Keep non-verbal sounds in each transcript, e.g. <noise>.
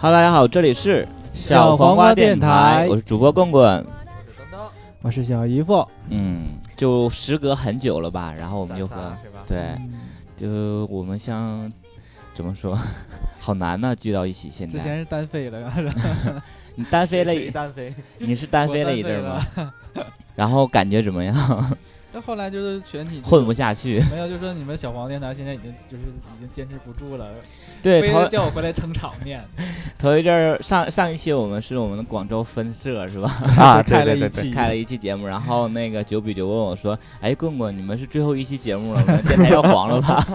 哈喽，大家好，这里是小黄瓜电台我是主播棍棍。我是小姨夫，嗯，就时隔很久了吧，然后我们就和？对，就我们像怎么说，<laughs> 好难呢，聚到一起。现在之前是单飞了，是吧？你单飞了一，单飞，你是单飞了一阵儿我吗？然后感觉怎么样？那后来就是全体混不下去。没有，就说你们小黄电台现在已经就是已经坚持不住了，<laughs> 对，非头得叫我回来撑场面，<laughs> 头一阵儿上上一期我们是我们的广州分社是吧？<laughs> 啊开了对对对一期，开了一期节目，然后那个九比就问我说：“哎，棍棍，你们是最后一期节目了吗？电台要黄了吧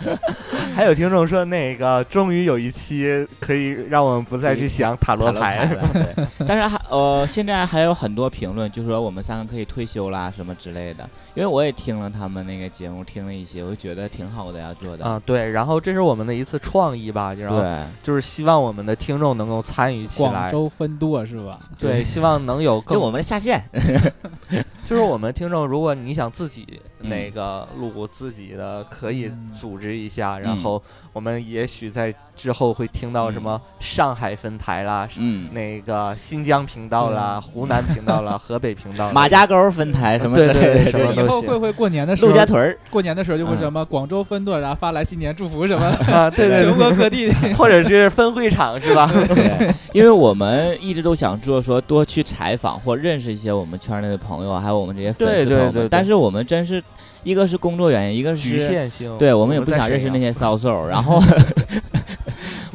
还有听众说，那个终于有一期可以让我们不再去想塔？”罗牌牌。了，对。但是还呃，现在还有很多评论，就说我们三个可以退休啦什么之类的。因为我也听了他们那个节目，听了一些，我就觉得挺好的呀，做的。啊，对，然后这是我们的一次创意吧，然后，就是希望我们的听众能够参与起广来，州分舵是吧？对，<laughs> 希望能有更就我们下线。<laughs> 就是我们听众，如果你想自己嗯那个录自己的，可以嗯组织一下，然嗯后我们也许在之后会听到什么上海分台啦，嗯，那个新疆频道啦、嗯湖南频道啦、<laughs> 河北频道啦，马家沟分台什么之对对类的，对什么以后会不会过年的时候陆，家屯儿。过年的时候就会嗯什么广州分舵，然后发来新年祝福什么，啊，对对全，国各地。<laughs> 或者是分会场是吧？对，因为我们一直都想做说多去采访或认识一些我们圈内的朋友，还有我们这些粉丝朋友们。对对对对但是我们真是一个是工作原因，一个局是限性，对我们也不想认识那些骚手，然后 <laughs>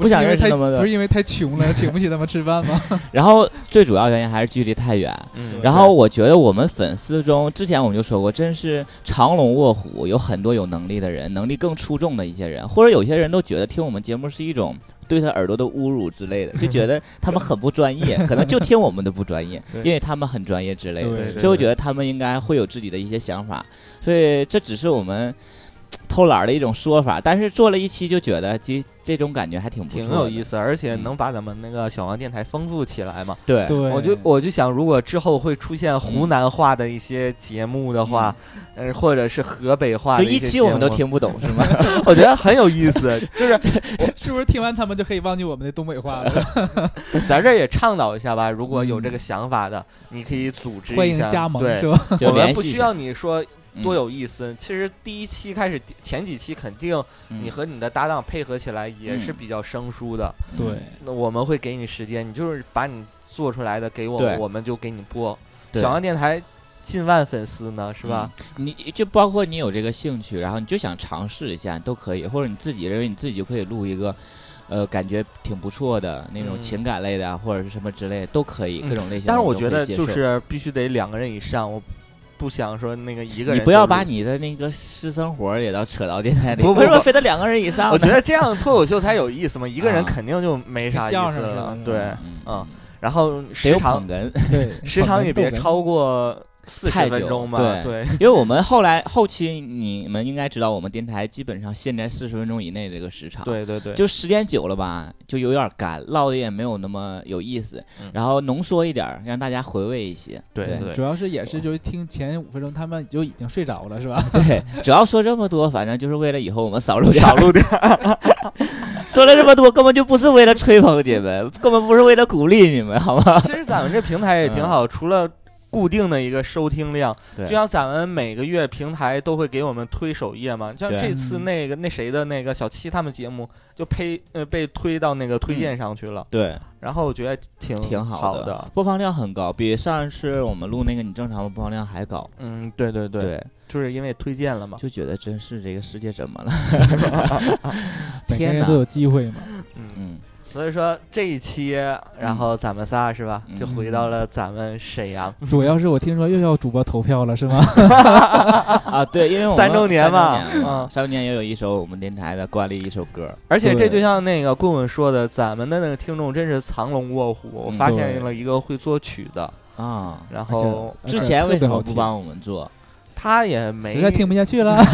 不想认识他们的不是因为太穷了，<laughs> 请不起他们吃饭吗？<laughs> 然后最主要原因还是距离太远。嗯然后我觉得我们粉丝中，之前我们就说过，真是藏龙卧虎，有很多有能力的人，能力更出众的一些人，或者有些人都觉得听我们节目是一种对他耳朵的侮辱之类的，<laughs> 就觉得他们很不专业，可能就听我们的不专业，因为他们很专业之类的，所以我觉得他们应该会有自己的一些想法，所以这只是我们。偷懒儿的一种说法，但是做了一期就觉得这这种感觉还挺不错挺，有意思，而且嗯能把咱们那个小王电台丰富起来嘛。对对，我就我就想，如果之后会出现湖南话的一些节目的话，嗯，或者是河北话就一期我们都，听不懂是吗？<laughs> 我觉得很有意思。<laughs> 就是 <laughs> 是不是听完他们就可以忘记我们的东北话了？咱这儿也倡导一下吧，如果有这个想法的，你可以组织一下，迎加盟对是，吧？我们不需要你说多嗯有意思。其实第一期开始前几期肯定嗯。你和你的搭档配合起来也是嗯。比较生疏的。对，那我们会给你时间，你就是把你做出来的给我们，我们就给你播。小王电台近万粉丝呢，是吧？嗯。你就包括你有这个兴趣，然后你就想尝试一下都可以，或者你自己认为你自己就可以录一个，呃，感觉挺不错的那种嗯。情感类的啊，或者是什么之类的都可以，嗯各种类型的但是我觉得就是必须得两个人以上，我不想说那个一个人。你不要把。你的那个私生活也到扯到电台里，不不不为什么非得两个人以上？我觉得这样脱口秀才有意思嘛，一个人啊肯定就没啥意相思了。对，嗯嗯，然后时长时长也别超过四太久十分钟吧。对对，因为我们后来后期你们应该知道，我们电台基本上限在四十分钟以内这个时长。对对对，就时间久了吧，就有点干，唠的也没有那么有意思，嗯然后浓缩一点，让大家回味一些。对对对主要是也是就是听前五分钟他们就已经睡着了是吧？<laughs> 对，主要说这么多，反正就是为了以后我们少录点。少录点。<laughs> 说了这么多，根本就不是为了吹捧你们，根本不是为了鼓励你们，好吗？其实咱们这平台也挺好，除了固定的一个收听量，就像咱们每个月平台都会给我们推首页嘛，像这次那个那谁的那个小七他们节目就呸呃被推到那个推荐上去了，对，然后我觉得挺挺好的，播放量很高，比上一次我们录那个你正常的播放量还高。嗯，对对对，对，就是因为推荐了嘛，就觉得真是这个世界怎么了？<laughs> <laughs> <laughs> 天都！有机会嘛。嗯，嗯，所以说这一期，然后咱们仨是吧，嗯。就回到了咱们沈阳，主要是我听说又要主播投票了是吗？<laughs> 啊，对，因为我们三周年嘛。三周年也有一首我们电台的惯例一首歌。而且这就像那个棍棍说的，咱们的那个听众真是藏龙卧虎，我嗯发现了一个会作曲的，啊，然后之前为什么不帮我们做？他也没实在听不下去了。<laughs>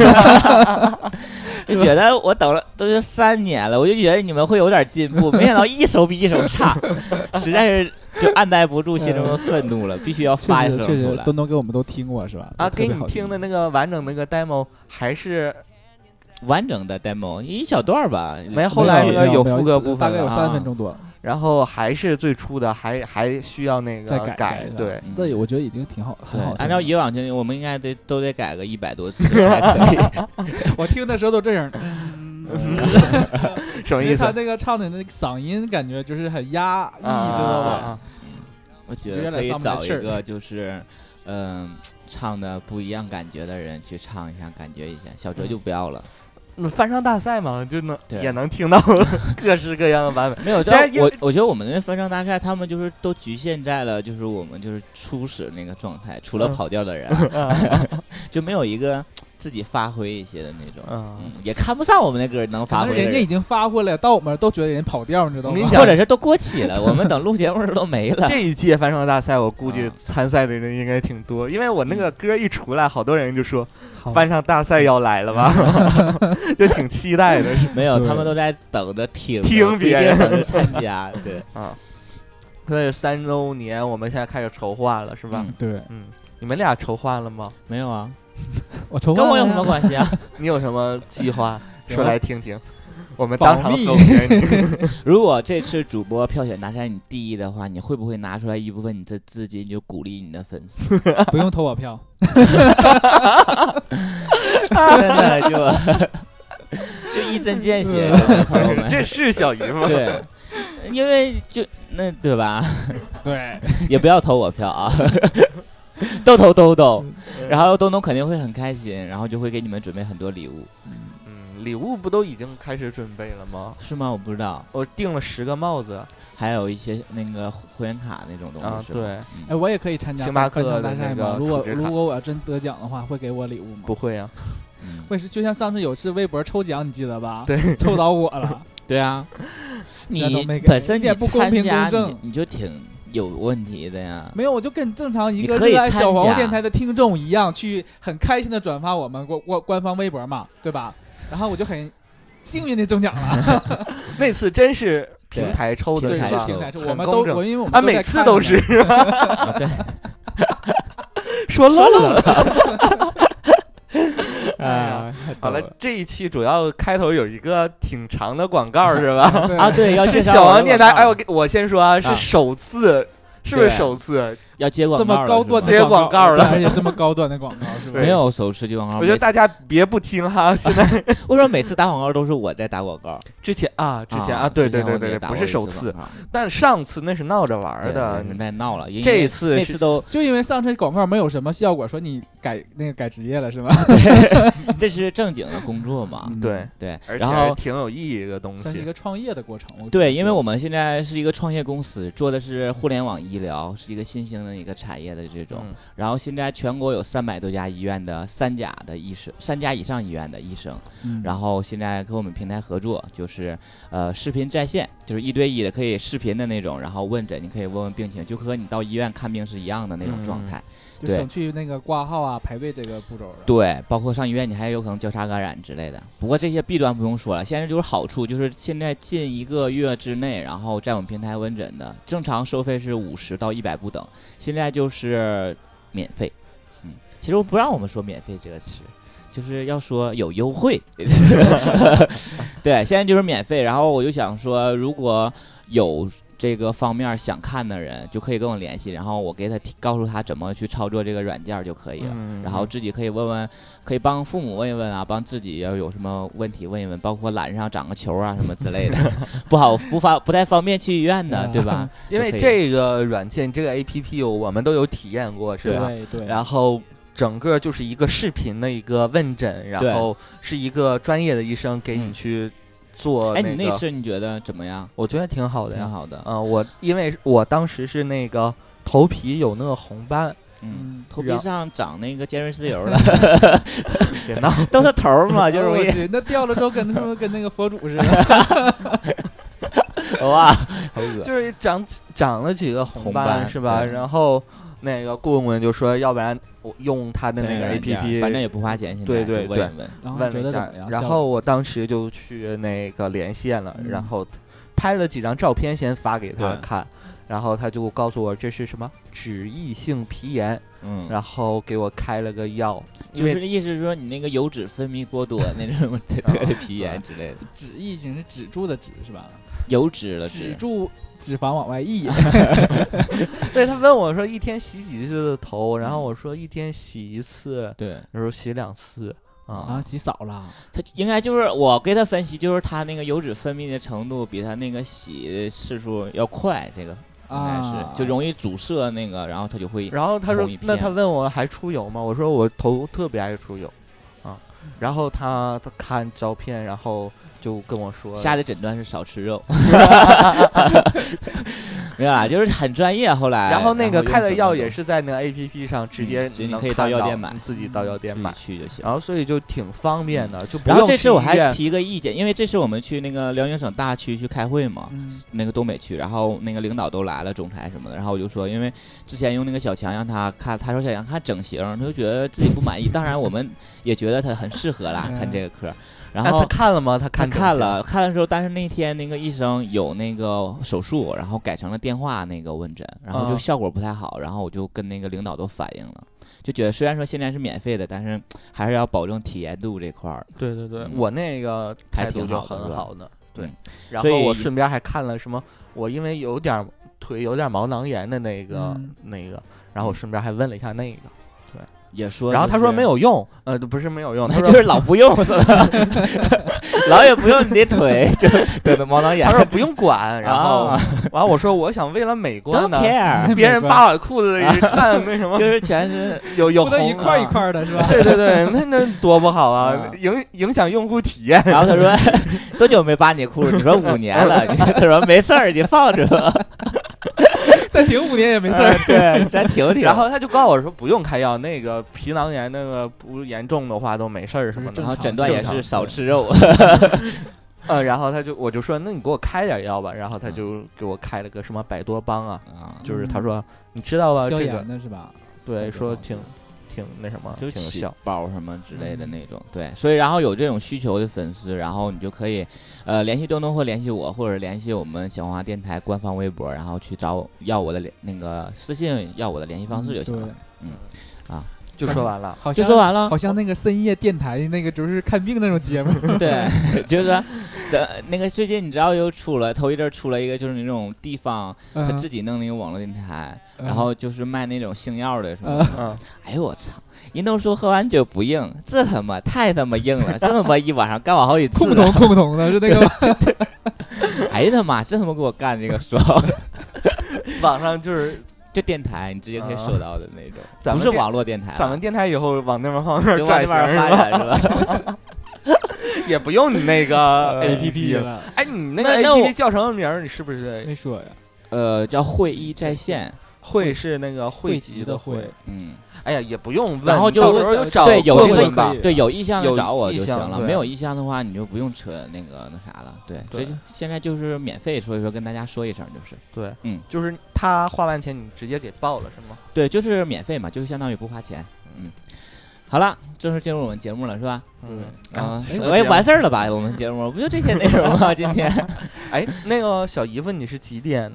就觉得我等了都是三年了，我就觉得你们会有点进步，没想到一首比一首差，<laughs> 实在是就按耐不住心中的愤怒了，必须要发一实确实，首出来。东东给我们都听过是吧？啊，给你听的那个完整那个 demo 还是完整的 demo 一小段儿吧，没后来那个有副歌部分大概有三分钟多。然后还是最初的，还还需要那个再改改对，嗯那我觉得已经挺好，很好。按照以往经历，我们应该得都得改个一百多次 <laughs> 才可以。<laughs> 我听的时候都这样，嗯，<laughs> 什么意思因为他？那个唱的那个嗓音感觉就是很压抑，啊知道吧？啊啊我觉得可以找一个就是，嗯、唱的不一样感觉的人去唱一下，感觉一下。小哲就不要了，嗯翻唱大赛嘛，就能对也能听到 <laughs> 各式各样的版本。没有。<laughs> 现在我我觉得我们那翻唱大赛，他们就是都局限在了就是我们就是初始那个状态，除了嗯跑调的人，<laughs> 就没有一个自己发挥一些的那种。嗯嗯，也看不上我们那歌能发挥的人家已经发挥了，到我们都觉得人跑调，你知道吗或者是都过期了，我们等录节目的时候都没了。这一届翻唱大赛，我估计啊参赛的人应该挺多，因为我那个歌一出来，好多人就说翻唱大赛要来了吧，<laughs> 就挺期待的。没有，他们都在等着听听别人等着参加。对，<laughs> 啊，所以三周年我们现在开始筹划了，是吧？嗯对嗯，你们俩筹划了吗？没有啊，<laughs> 我筹跟我有什么关系啊？<laughs> 你有什么计划？<laughs> 说来听听。我们当场密否决你。如果这次主播票选拿下你第一的话，你会不会拿出来一部分你的资金就鼓励你的粉丝？不用投我票，真的就就一针见血，朋友们。这是小姨吗？对，因为就那对吧？对，也不要投我票啊，都投都投。嗯然后东东肯定会很开心，然后就会给你们准备很多礼物，嗯，礼物不都已经开始准备了吗？是吗？我不知道，我订了十个帽子还有一些那个会员卡那种东啊，西，是吧？对，嗯哎，我也可以参加星巴克翻唱大的那个赛吗？如果储值卡如果我要真得奖的话，会给我礼物吗？不会啊，嗯会是就像上次有次微博抽奖，你记得吧？<laughs> 对，抽到我了。<laughs> 对啊，你没给本身你不公平加公正你你就挺有问题的呀。没有，我就跟正常一个热爱小黄电台的听众一样，去很开心的转发我们官官官方微博嘛，对吧？然后我就很幸运的中奖了，<laughs> 那次真是平台抽的对，是平台抽，很我们都我因为我们啊，每次都是。啊对，<laughs> 说漏了。<laughs> 啊，好了，这一期主要开头有一个挺长的广告 <laughs> 是吧？啊，对，<laughs> 要小王电台，哎，我给我先说啊，是啊首次，是不是首次？要接广这么高端的接广告了对而且这么高端的广告是 <laughs> 没有首次接广告。我觉得大家别不听哈，<laughs> 现在为什么每次打广告都是我在打广告？之前啊，之前啊，啊，对对对对对，不是首次，但上次那是闹着玩儿的你，们在闹了。因为这次是那次都，就因为上次广告没有什么效果，说你改那个改职业了是吧？<laughs> 这是正经的工作嘛？嗯对，对，而且然后挺有意义的东西。算是一个创业的过程。对，因为我们现在是一个创业公司，做的是互联网医疗，是一个新兴的一个产业的这种。嗯然后现在全国有三百多家医院的三甲的医生，三甲以上医院的医生，嗯然后现在跟我们平台合作，就是呃视频在线，就是一对一的，可以视频的那种，然后问诊，你可以问问病情，就和你到医院看病是一样的那种状态。对就省去那个挂号啊、排队这个步骤了。对，包括上医院，你还有可能交叉感染之类的。不过这些弊端不用说了，现在就是好处，就是现在近一个月之内，然后在我们平台问诊的，正常收费是五十到一百不等，现在就是免费。嗯，其实我不让我们说免费这个词。就是要说有优惠，<laughs> 对，现在就是免费。然后我就想说，如果有这个方面想看的人，就可以跟我联系，然后我给他提告诉他怎么去操作这个软件就可以了。嗯然后自己可以问问，可以帮父母问一问啊，帮自己要有什么问题问一问，包括懒上长个球啊什么之类的，<laughs> 不好不方不太方便去医院的，对吧？<laughs> 因为这个软件这个 A P P 我们都有体验过，是吧？对。对，然后整个就是一个视频的一个问诊，然后是一个专业的医生给你嗯。去做哎，那个，你那次你觉得怎么样？我觉得挺好的呀。挺好的，嗯、我因为我当时是那个头皮有那个红斑，嗯，嗯，头皮上长那个尖锐湿疣了，<laughs> 别闹，<laughs> 都是头儿嘛，就容易 <laughs> 那掉了之后跟他们跟那个佛祖似的。哇，好恶就是长长了几个红红斑是吧？对然后那个顾问就说，要不然我用他的那个 APP，反正也不花钱，现在对对对。问问，然后问了一下然后我当时就去那个连线了，嗯。然后拍了几张照片先发给他对。看，然后他就告诉我这是什么脂溢性皮炎，嗯，然后给我开了个药，就是意思是说你那个油脂分泌过多那种得得皮炎之类的，脂溢性是止住的止是吧？油脂了脂，止住脂肪往外溢。<laughs> 对他问我说一天洗几次的头，然后我说一天洗一次，对他说洗两次啊，啊。洗少了，他应该就是我给他分析，就是他那个油脂分泌的程度比他那个洗的次数要快，这个应该是、啊就容易阻塞那个，然后他就会然后他说，那他问我还出油吗？我说我头特别爱出油，啊。然后他他看照片，然后就跟我说，下的诊断是少吃肉，<laughs> <laughs> 没有啦，就是很专业。后来，然后那个开的药也是在那个 A P P 上直接你可以到药店买。自己到药店买，去就行。然后所以就挺方便的，就不然后用这次我还提个意见，因为这次我们去那个辽宁省大区去开会嘛，嗯。那个东北区，然后那个领导都来了，总裁什么的，然后我就说，因为之前用那个小强让他看，他说小强看整形，他就觉得自己不满意，当然我们也觉得他很适合啦，嗯看这个科，然后他。看了吗？他他看整形看了，看的时候，但是那天那个医生有那个手术，然后改成了电话那个问诊，然后就啊效果不太好，然后我就跟那个领导都反映了，就觉得虽然说现在是免费的，但是还是要保证体验度这块儿。对对对，嗯我那个还态度就挺好的是吧很好的，对嗯。然后所以我顺便还看了什么，我因为有点儿腿有点毛囊炎的那个嗯那个，然后我顺便还问了一下那个，也说，然后他说没，有用，呃，不是没有用，<laughs> 他就是老不用是吧？<laughs> 老也不用你的腿，<laughs> 就对的毛囊炎他。说不用管，然后啊完了我说我想为了美观 don't 呢，care，别人扒我裤子里看那什么就是全是有有红一块一啊块的是吧？对对对，那那多不好啊啊，影影响用户体验。然后他说多久没扒你裤子？你说五年了。你他说没事儿，你放着吧。但停五年也没事儿。对，再停停。<laughs> 然后他就告诉我说不用开药，那个皮囊炎那个不严重的话都没事儿什么的然后诊断也是少吃肉。<laughs> 呃，然后他就我就说那你给我开点药吧，然后他嗯就给我开了个什么百多邦啊，啊，就是他说你知道吧消这个炎的是吧？对说挺挺那什么就起挺有效。包什么之类的那种，对，所以然后有这种需求的粉丝，然后你就可以，呃，联系东东或联系我，或者联系我们小黄花电台官方微博，然后去找我要我的联那个私信要我的联系方式就行了。对就说完了，就好像说完了好，像那个深夜电台那个就是看病那种节目。<laughs> 对，<laughs> 就是说这那个最近你知道又出了头一阵儿出了一个就是那种地方他嗯自己弄那个网络电台，嗯然后就是卖那种性药的什么嗯的。嗯，哎呦我操！人都说喝完酒不硬，这他妈太他妈硬了，这他妈一晚上干我好几次了。空桶空桶的，是那个吗 <laughs> 哎呀他妈，这他妈给我干这个爽！网上就是就电台，你直接可以啊收到的那种，不是咱们电网络电台啊，咱们电台以后往那边方面就往转那边发？展是吧？<laughs> 也不用你那个 A P P 了。哎，你那个 A P P 叫什么名儿？你是不是没说呀。呃，叫会议在线，会是那个汇集的会会？嗯，哎呀，也不用问，然后就到时候就找对，有这个问问吧。对有意向的找我就行了，没有意向的话你就不用扯那个那啥了。对，对这就现在就是免费，所以说跟大家说一声就是，对，嗯，就是他花完钱你直接给报了是吗？对，就是免费嘛，就是相当于不花钱，嗯。好了，正式进入我们节目了，是吧？嗯，啊，哎哎，完事儿了吧？我们节目不就这些内容吗？今天 <laughs> 哎，那个小姨夫，你是几点？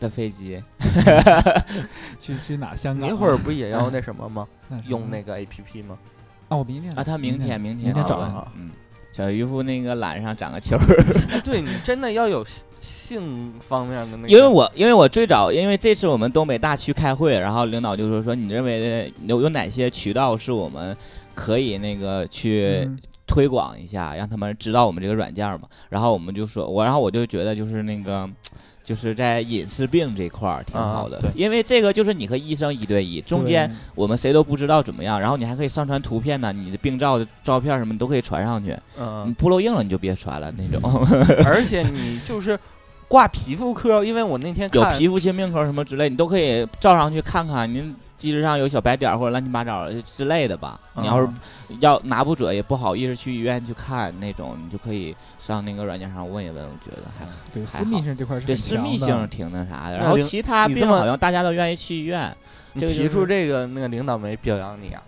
的飞机，<laughs> 去去哪？香港一会儿不也要那什么吗？<laughs> 用那个 A P P 吗？啊，我明天啊，他明天明天明天找问啊嗯，小渔夫那个懒上长个球 <laughs> 对你真的要有性性方面的那个，因为我因为我最早因为这次我们东北大区开会，然后领导就说说你认为有有哪些渠道是我们可以那个去嗯推广一下，让他们知道我们这个软件嘛。然后我们就说，我然后我就觉得就是那个。就是在隐私病这块儿挺好的，因为这个就是你和医生一对一，中间我们谁都不知道怎么样，然后你还可以上传图片呢，你的病照的照片什么你都可以传上去。你嗯，不露硬了你就别传了那种，<laughs> 而且你就是挂皮肤科，因为我那天有看皮肤性病科什么之类，你都可以照上去看看，您机制上有小白点或者乱七八糟的之类的吧。你要是嗯要拿不准也不好意思去医院去看那种，你就可以上那个软件上问一问，我觉得还对还私密性这块是对私密性挺那啥的。然后其他病你这么好像大家都愿意去医院，你这个就是提出这个，那个领导没表扬你啊？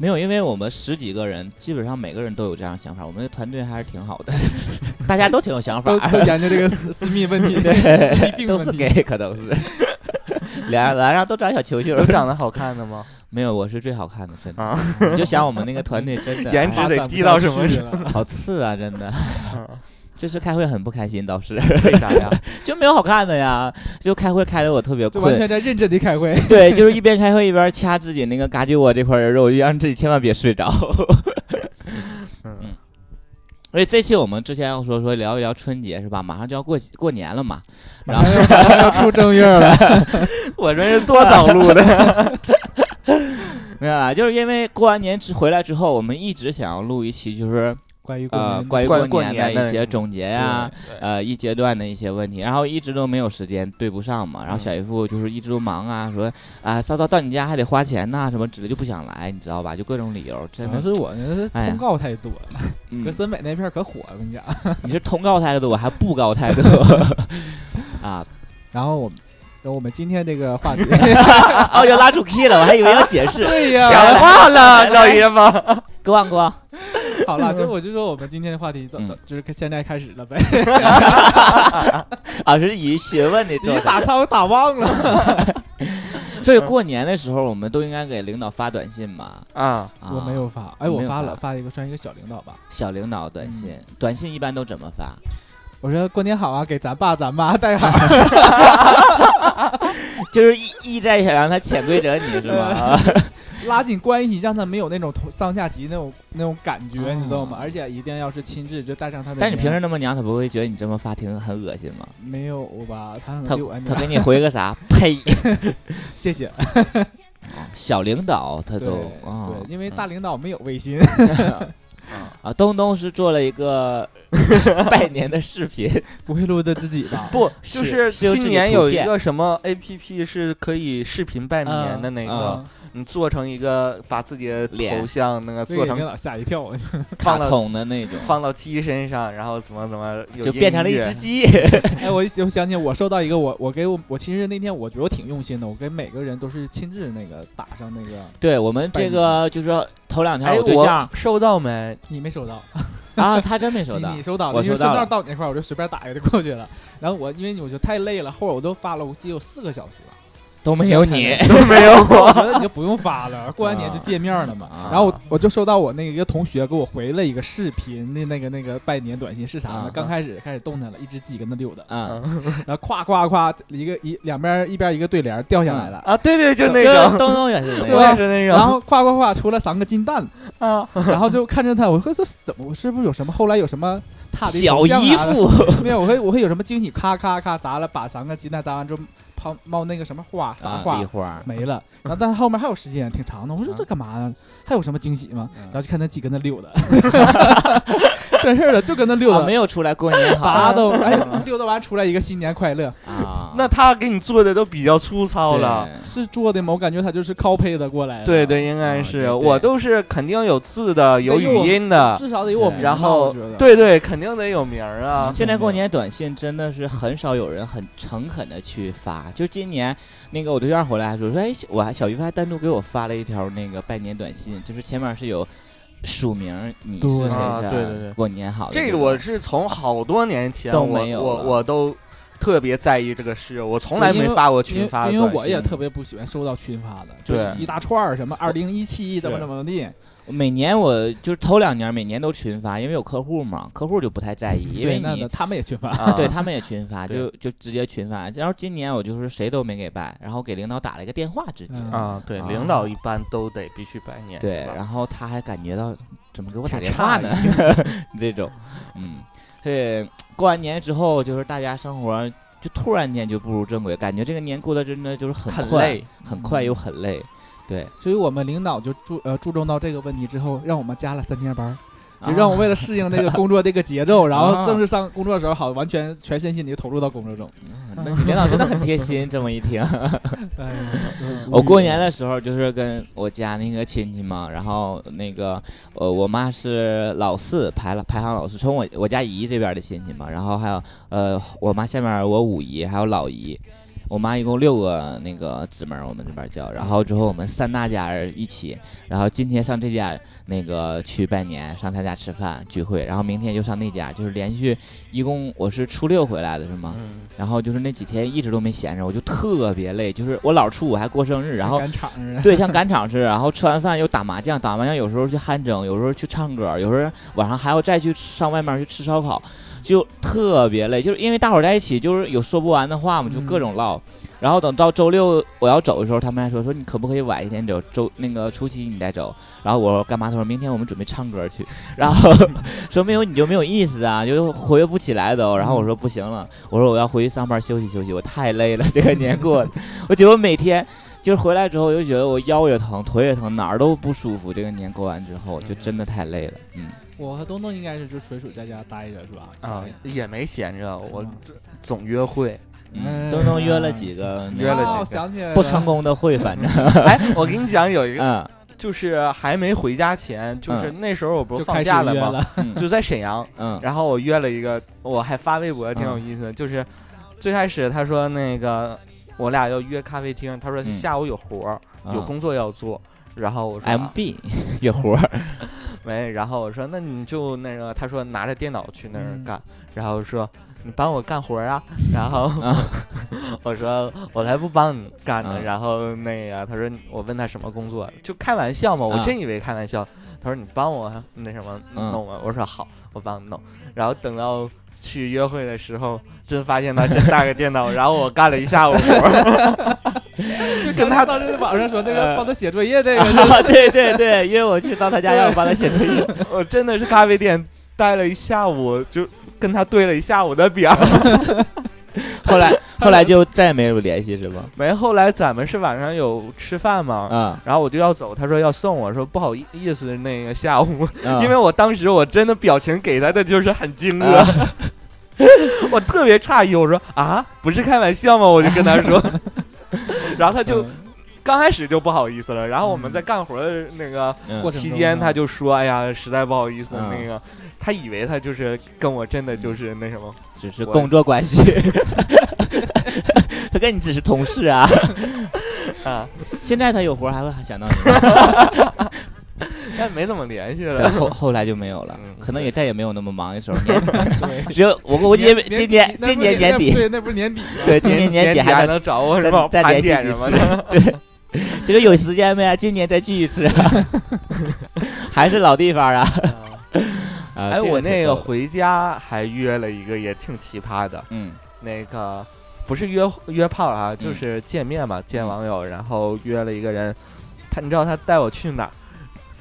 没有，因为我们十几个人，基本上每个人都有这样想法，我们的团队还是挺好的，<laughs> 大家都挺有想法都。都研究这个私私密问题，对，<laughs> 病都是问题。gay，可都是。脸脸上都长小球球有，长得好看的吗？<laughs> 没有，我是最好看的，真的。啊，你就想我们那个团队真的 <laughs> 颜值哎得低到什么？好次啊，真的。<laughs> 嗯这次开会很不开心，倒是为啥呀？就没有好看的呀，就开会开的我特别困完困。全在认真的开会。对，就是一边开会一边掐自己那个嘎吱窝这块人肉，就让自己千万别睡着。嗯，所以这期我们之前要说说聊一聊春节是吧？马上就要过过年了嘛，<laughs> 然后要出正月了，<laughs> 我这是多早录的。<laughs> 没有啦，就是因为过完年之回来之后，我们一直想要录一期，就是关于呃关于过年的一些总结呀、对呃一阶段的一些问题，然后一直都没有时间对不上嘛，然后小姨夫就是一直都忙啊，说啊到到到你家还得花钱呐、什么之类就不想来，你知道吧？就各种理由，真的可能是我通告太多了。嗯搁森北那片可火了，我跟你讲。<laughs> 你是通告太多，还不告太多 <laughs> 啊？然后我们，然后我们今天这个话题，<laughs> 哦，要拉主 key 了，我还以为要解释。对强呀，化了，小姨夫。哥旺哥，<laughs> 好了，就我就说我们今天的话题，嗯就是现在开始了呗。<laughs> 啊，是以学问的你状态。打岔我打忘了，<laughs> 所以过年的时候，我们都应该给领导发短信嘛。啊，啊我没有发，哎，我没有发发了，发一个算一个小领导吧。小领导短信，短信一般都怎么发？我说过年好啊，给咱爸咱妈带好。就是意意在想让他潜规则你是吧？拉近关系，让他没有那种同上下级那种那种感觉，哦你知道吗？而且一定要是亲自就带上他的。但你平时那么娘，他不会觉得你这么发挺很恶心吗？没有吧？他他他给你回个啥？<laughs> 呸！<laughs> 谢谢。<laughs> 小领导他对都啊对，因为大领导没有微信，啊，东东是做了一个 <laughs> 拜年的视频，<laughs> 不会录的自己吧？<laughs> 不，就是是有自己今年有一片。个什么 A P P 是可以视频拜年的那个嗯，你做成一个，把自己的脸。头像那个这做成吓一跳。卡放了通的那种，放到鸡身上，然后怎么怎么有就变成了一音乐。只鸡。哎，我一我想起我收到一个，我我给我我其实那天我觉得我挺用心的，我给每个人都是亲自那个打上那个，对我们这个就是说头两天哎，我对象我收到没？你没收到，啊，他真没收 <laughs> 你到你收到了，因为收我收到了到到你那块儿我就随便打一个就过去了。然后我因为我觉得太累了，后来我都发了，我记得有四个小时了。都没有你。<laughs> 都没有我。<laughs> 觉得你就不用发了，过完年就见面了嘛。啊。然后我我就收到我那个一个同学给我回了一个视频的那个那个拜年短信是啥呢？啊？刚开始开始动弹了，一只鸡跟那溜达，啊，然后咵咵咵一个一两边一边一个对联掉下来了，啊，对对，就那这个，东东也是那我个也是那然后咵咵咵出了三个金蛋，啊，然后就看着他，我说这怎么是不是有什么后来有什么小头像姨夫。没有，我会我会有什么惊喜，咔咔咔砸了，把三个鸡蛋砸完之后冒冒那个什么花啥啊，花没了，然后但是后面还有时间，挺长的。我说啊这干嘛呢？还有什么惊喜吗？嗯然后就看那鸡跟那溜达，<laughs> 真是的，就跟那溜啊，达没，有出来过年好啥都 <laughs> 哎，溜达完出来一个新年快乐，啊。<laughs> 那他给你做的都比较粗糙了。是做的吗？我感觉他就是 copy 的过来的，对对，应该是啊对对我都是肯定有字的，有语音的，至少得有我名然后对对，肯定得有名儿啊。现在过年短信真的是很少有人很诚恳的去发，就今年那个我对象回来还说说，哎，我还小姨夫还单独给我发了一条那个拜年短信，就是前面是有署名，你是对谁啊谁，对对对过年好这。个我是从好多年前都我我没有了我都特别在意这个事，我从来没发过群发的因为我也特别不喜欢收到群发的，就对。一大串儿什么二零一七怎么怎么地，每年我就是头两年每年都群发，因为有客户嘛，客户就不太在意，<laughs> 因为你他们也群发，啊。对 <laughs> 他们也群发，就就直接群发。然后今年我就是谁都没给拜，然后给领导打了一个电话，直接。嗯啊，对，啊。领导一般都得必须拜年，对然后他还感觉到怎么给我打挺电话呢？<laughs> 这种，嗯，所以过完年之后，就是大家生活就突然间就步入正轨，感觉这个年过得真的就是很快，很累，很快又很累。对，所以我们领导就注呃注重到这个问题之后，让我们加了三天班儿，就啊让我为了适应这个工作这个节奏，<laughs> 然后啊正式上工作的时候，好完全全身心的投入到工作中。嗯那你领导真的很贴心，<laughs> 这么一听。<laughs> 我过年的时候就是跟我家那个亲戚嘛，然后那个呃我妈是老四排了排行老四，从我我家姨这边的亲戚嘛，然后还有呃我妈下面我五姨还有老姨，我妈一共六个那个姊妹儿，我们这边儿叫，然后之后我们三大家人一起，然后今天上这家那个去拜年，上他家吃饭聚会，然后明天就上那家，就是连续一共我是初六回来的是吗？嗯，然后就是那几天一直都没闲着，我就特别累，就是我老初五还过生日，然后赶场似的。对，像赶场似的，然后吃完饭又打麻将，打麻将有时候去汗蒸，有时候去唱歌，有时候晚上还要再去上外面去吃烧烤，就特别累。就是因为大伙儿在一起，就是有说不完的话嘛，就各种唠。然后等到周六我要走的时候，他们还说说你可不可以晚一天走，周那个初七你再走。然后我说干嘛？他说明天我们准备唱歌去。<laughs> 然后说没有你就没有意思啊，就活跃不起来都。然后我说不行了，我说我要回去上班休息休息，我太累了，这个年过的，我觉得我每天。就是回来之后，我就觉得我腰也疼，腿也疼，哪儿都不舒服。这个年过完之后，就真的太累了。嗯，我和东东应该是就纯属在家待着是吧？啊，也没闲着，我总约会。嗯，东东约了几个约了几个哦想起来不成功的会，反正。哎，我跟你讲，有一个嗯。就是还没回家前，就是那时候我不是放假了吗？<laughs> 就在沈阳，嗯。然后我约了一个，我还发微博，挺有意思的。就是最开始他说那个我俩要约咖啡厅，他说嗯。下午有活儿，有啊工作要做。然后我说、啊、MB 约活儿，没，然后我说那你就那个，他说拿着电脑去那儿嗯。干，然后说你帮我干活儿啊，然后啊 <laughs> 我说我才不帮你干呢，啊然后那个他说我问他什么工作，就开玩笑嘛，我啊真以为开玩笑，他说你帮我那什么嗯。弄啊，我说好，我帮你弄，然后等到。去约会的时候，真发现他真带个电脑，<laughs> 然后我干了一下午 <laughs> 就跟他当时网上说那个帮他写作业那个，<laughs> 对对对对，约我去到他家要我帮他写作业。我真的是咖啡店待了一下午，就跟他对了一下午的表儿。后来 <laughs> 后来就再也没有联系是吧？没，后来咱们是晚上有吃饭嘛，啊，然后我就要走，他说要送我，说不好意思，那个下午，啊。<laughs> 因为我当时我真的表情给他的就是很惊愕，啊。<laughs> 我特别诧异，我说啊，不是开玩笑吗？我就跟他说，然后他就嗯刚开始就不好意思了，然后我们在干活的那个期间，啊他就说，哎呀，实在不好意思，嗯那个他以为他就是跟我真的就是那什么，只是工作关系，<laughs> 他跟你只是同事啊。啊，现在他有活还会想到你吗？但没怎么联系了。后后来就没有了嗯，可能也再也没有那么忙的时候。<laughs> 只有我估计年今年今年年底，对，那不是年底吗？对，今年年底还能找我？再再盘什么的。对，<laughs> 这个有时间没啊？今年再继续吃啊，<laughs> 还是老地方啊。啊，<laughs> 哎，我那个回家还约了一个也挺奇葩的，嗯。那个不是约约炮啊，就嗯是见面嘛，见网友，然后约了一个人，他你知道他带我去哪儿？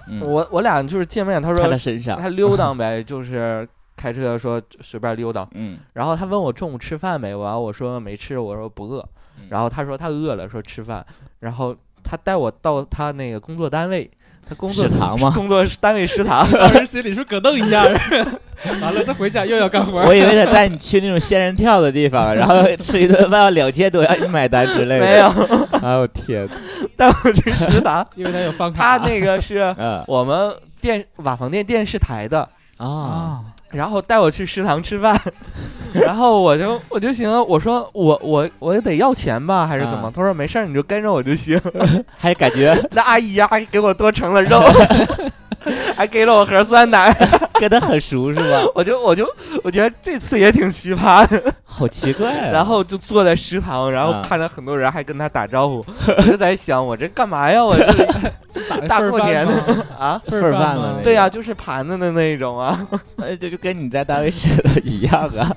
嗯，我我俩就是见面，他他说的身上，他溜达呗，就是开车说随便溜达，嗯，然后他问我中午吃饭没，完我说没吃，我说不饿，嗯。然后他说他饿了，说吃饭，然后他带我到他那个工作单位，他工作食堂吗？工作单位食堂，<laughs> 当时心里是咯噔一下，<laughs> 完了他回家又要干活。我以为他带你去那种仙人跳的地方，然后吃一顿饭要两千多，要你买单之类的。没有，哎呦天，<laughs> 带我去食堂，因为他有饭他。那个是嗯我们电瓦房店电视台的，啊，啊，然后带我去食堂吃饭，<laughs> 然后我就我就寻思，我说我我我也得要钱吧，还是怎么？啊他说没事儿，你就跟着我就行。<laughs> 还感觉那阿姨呀、还给我多盛了肉，<laughs> <laughs> 还给了我盒酸奶，<laughs> 跟他很熟是吧？<laughs> 我就我就我觉得这次也挺奇葩的。好奇怪啊。然后就坐在食堂，然后啊看着很多人还跟他打招呼，我就在想，我这干嘛呀？我这打大过年的的，啊？份儿饭呢对呀、就是盘子的那种啊。呃，这就跟你在单位吃的一样啊，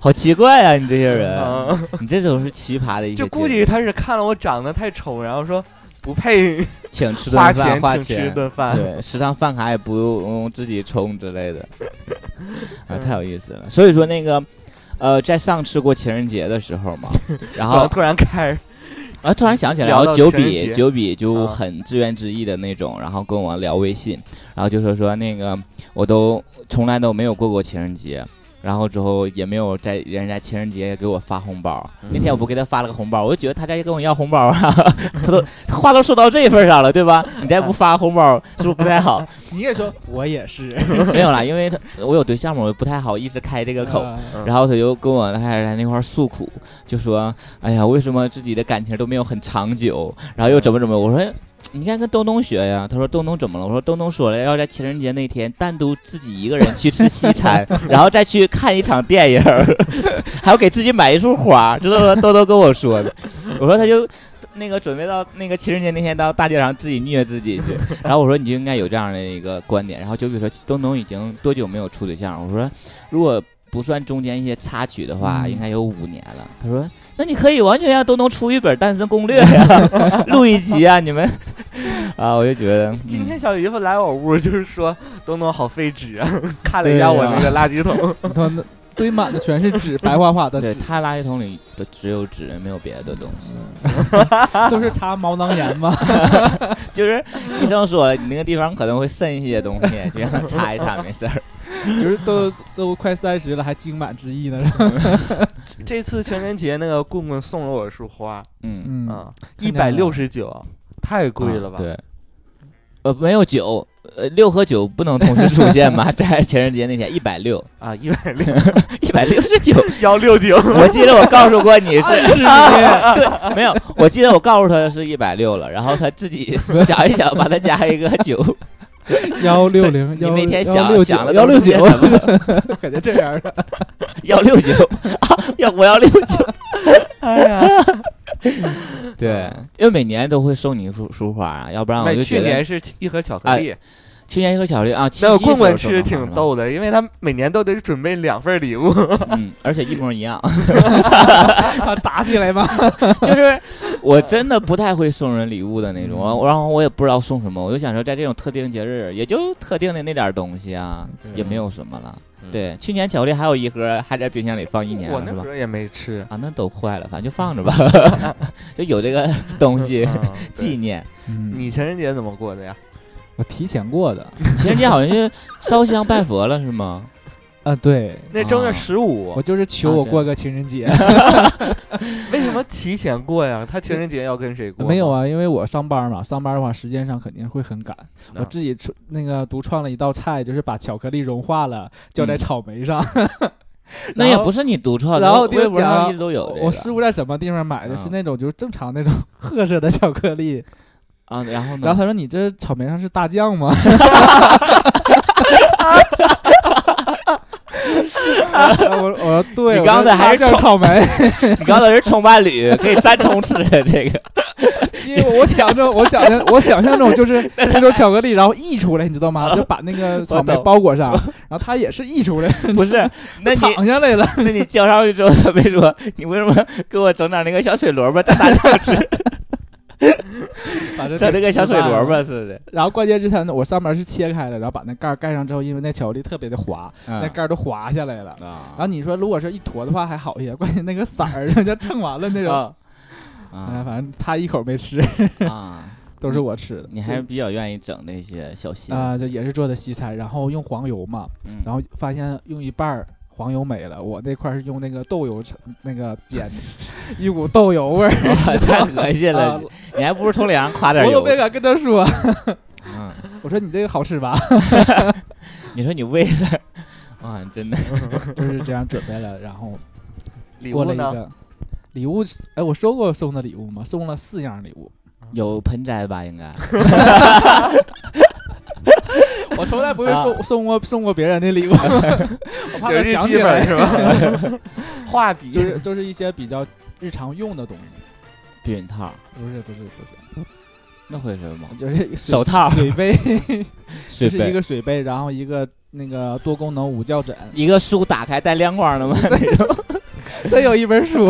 好奇怪啊！你这些人，嗯你这种是奇葩的一些就，估计他是看了我长得太丑，然后说不配 <laughs> 请吃顿饭花钱请吃顿饭。对，食堂饭卡也不用自己充之类的，<laughs> 啊，太有意思了。所以说那个，呃，在上次过情人节的时候嘛，<laughs> 然后突然开始啊，突然想起来，然后九比九比就啊很自怨自艾的那种，然后跟我聊微信，然后就说说那个我都从来都没有过过情人节，然后之后也没有在人家情人节给我发红包。嗯那天我不给他发了个红包，我就觉得他在跟我要红包啊，<laughs> 他都话都说到这份上了，对吧？你再不发红包，<laughs> 是不是不太好？你也说我也是 <laughs> 没有啦，因为他我有对象嘛，我不太好一直开这个口。然后他就跟我开始在那块诉苦，就说：“哎呀，为什么自己的感情都没有很长久？然后又怎么怎么？”我说：“你应该跟东东学呀。”他说：“东东怎么了？”我说：“东东说了，要在情人节那天单独自己一个人去吃西餐，<laughs> 然后再去看一场电影，还要给自己买一束花。”这都是东东跟我说的。我说他就。那个准备到那个情人节那天到大街上自己虐自己去，然后我说你就应该有这样的一个观点，然后就比如说东东已经多久没有处对象？我说如果不算中间一些插曲的话，嗯应该有五年了。他说：“那你可以完全让东东出一本单身攻略呀，<laughs> 录一集啊，你们。<laughs> ”啊，我就觉得今天嗯小姨夫来我屋，就是说东东好废纸啊，<laughs> 看了一下我那个垃圾桶。你看那堆满的全是纸，白花花的纸，对他垃圾桶里的只有纸，没有别的东西。都是擦毛囊炎吗。就是医生说了，你那个地方可能会渗一些东西，就让他擦一擦，没事儿。<laughs> 就是都都快三十了，还精满之意呢。<laughs> 这次情人节那个棍棍送了我束花嗯，嗯，啊，一百六十九，太贵了吧？啊对，呃，没有九，呃，六和九不能同时出现嘛，<laughs> 在情人节那天一百六，啊，一百六一百六十九。幺六九，我记得我告诉过你是没有，我记得我告诉他是一百六了，然后他自己想一想，把它加一个九，<laughs> 幺六零，你每天幺想六九，想的都幺六九是些什么？<laughs> 感觉这样的。<laughs> 幺六九，啊要我要六九。哎呀，对，因为每年都会送你一束束花啊，要不然我就去年是一盒巧克力，去年一盒巧克力啊，七那棍棍夕时候棍吃挺逗的，因为他每年都得准备两份礼物。嗯，而且一模一样。啊打起来吧？就是我真的不太会送人礼物的那种，嗯然后我也不知道送什么，我就想说在这种特定节日，也就特定的那点东西啊，也没有什么了。嗯对，去年巧克力还有一盒还在冰箱里放一年了，是吧也没吃。啊，那都坏了，反正就放着吧，<laughs> <laughs> 就有这个东西嗯 <laughs> 纪念。嗯，你情人节怎么过的呀？我提前过的情人节好像就烧香拜佛了，是吗？啊，对那正月啊十五我，就是求我过个情人节。<laughs> 为什么提前过呀？他情人节要跟谁过？没有，啊，因为我上班嘛，上班的话时间上肯定会很赶。我啊自己出那个独创了一道菜，就是把巧克力融化了，浇在嗯草莓上。<laughs> 那也不是你独创的，然后微博上一直都有这个。我师傅在什么地方买的？嗯是那种就是正常那种 <laughs> 褐色的巧克力。啊，然后呢？然后他说：“你这草莓上是大酱吗？” <laughs> 我我说对，你刚才还是大酱草莓，<laughs> 你刚才是葱伴侣，可以蘸葱吃的这个。<laughs> 因为我想着，我想象，我想象中就是那种巧克力，然后溢出来，你知道吗？就把那个草莓包裹上，然后它也是溢出来，不是，那你躺下来了。那你浇上去之后，他没说你为什么给我整点那个小水萝卜蘸大酱吃，<laughs> 把这整那个小水萝卜。卜似的。然后关键是它我上面是切开了，然后把那盖儿盖上之后，因为那巧克力特别的滑，那那盖儿都滑下来了。啊然后你说如果是一坨的话还好一些，关键那个色儿人家蹭完了那种，啊哎，啊反正他一口没吃，啊！<laughs> 都是我吃的。你还是比较愿意整那些小西啊，思就也是做的西餐，然后用黄油嘛，嗯然后发现用一半儿黄油没了，我那块儿是用那个豆油炒那个煎的，一股豆油味儿，太恶心了啊，你还不如从脸上夸点油我都。没敢跟他说，<laughs> 嗯，我说你这个好吃吧，<laughs> 你说你为了啊，真的 <laughs> 就是这样准备了，然后礼物呢？过了一个礼物，哎，我收过送的礼物吗？送了四样礼物，有盆栽吧？应该 <laughs> 我从来不会啊。送送过送过别人的礼物，<laughs> 我怕他讲起来。本，是吧？<laughs> 画笔。就是就是一些比较日常用的东西，避孕套，不是不是不是，那会是什么？就是手套。水杯，是一个水杯，然后一个那个多功能午觉枕，一个书打开带亮光的吗？那种再有一本书，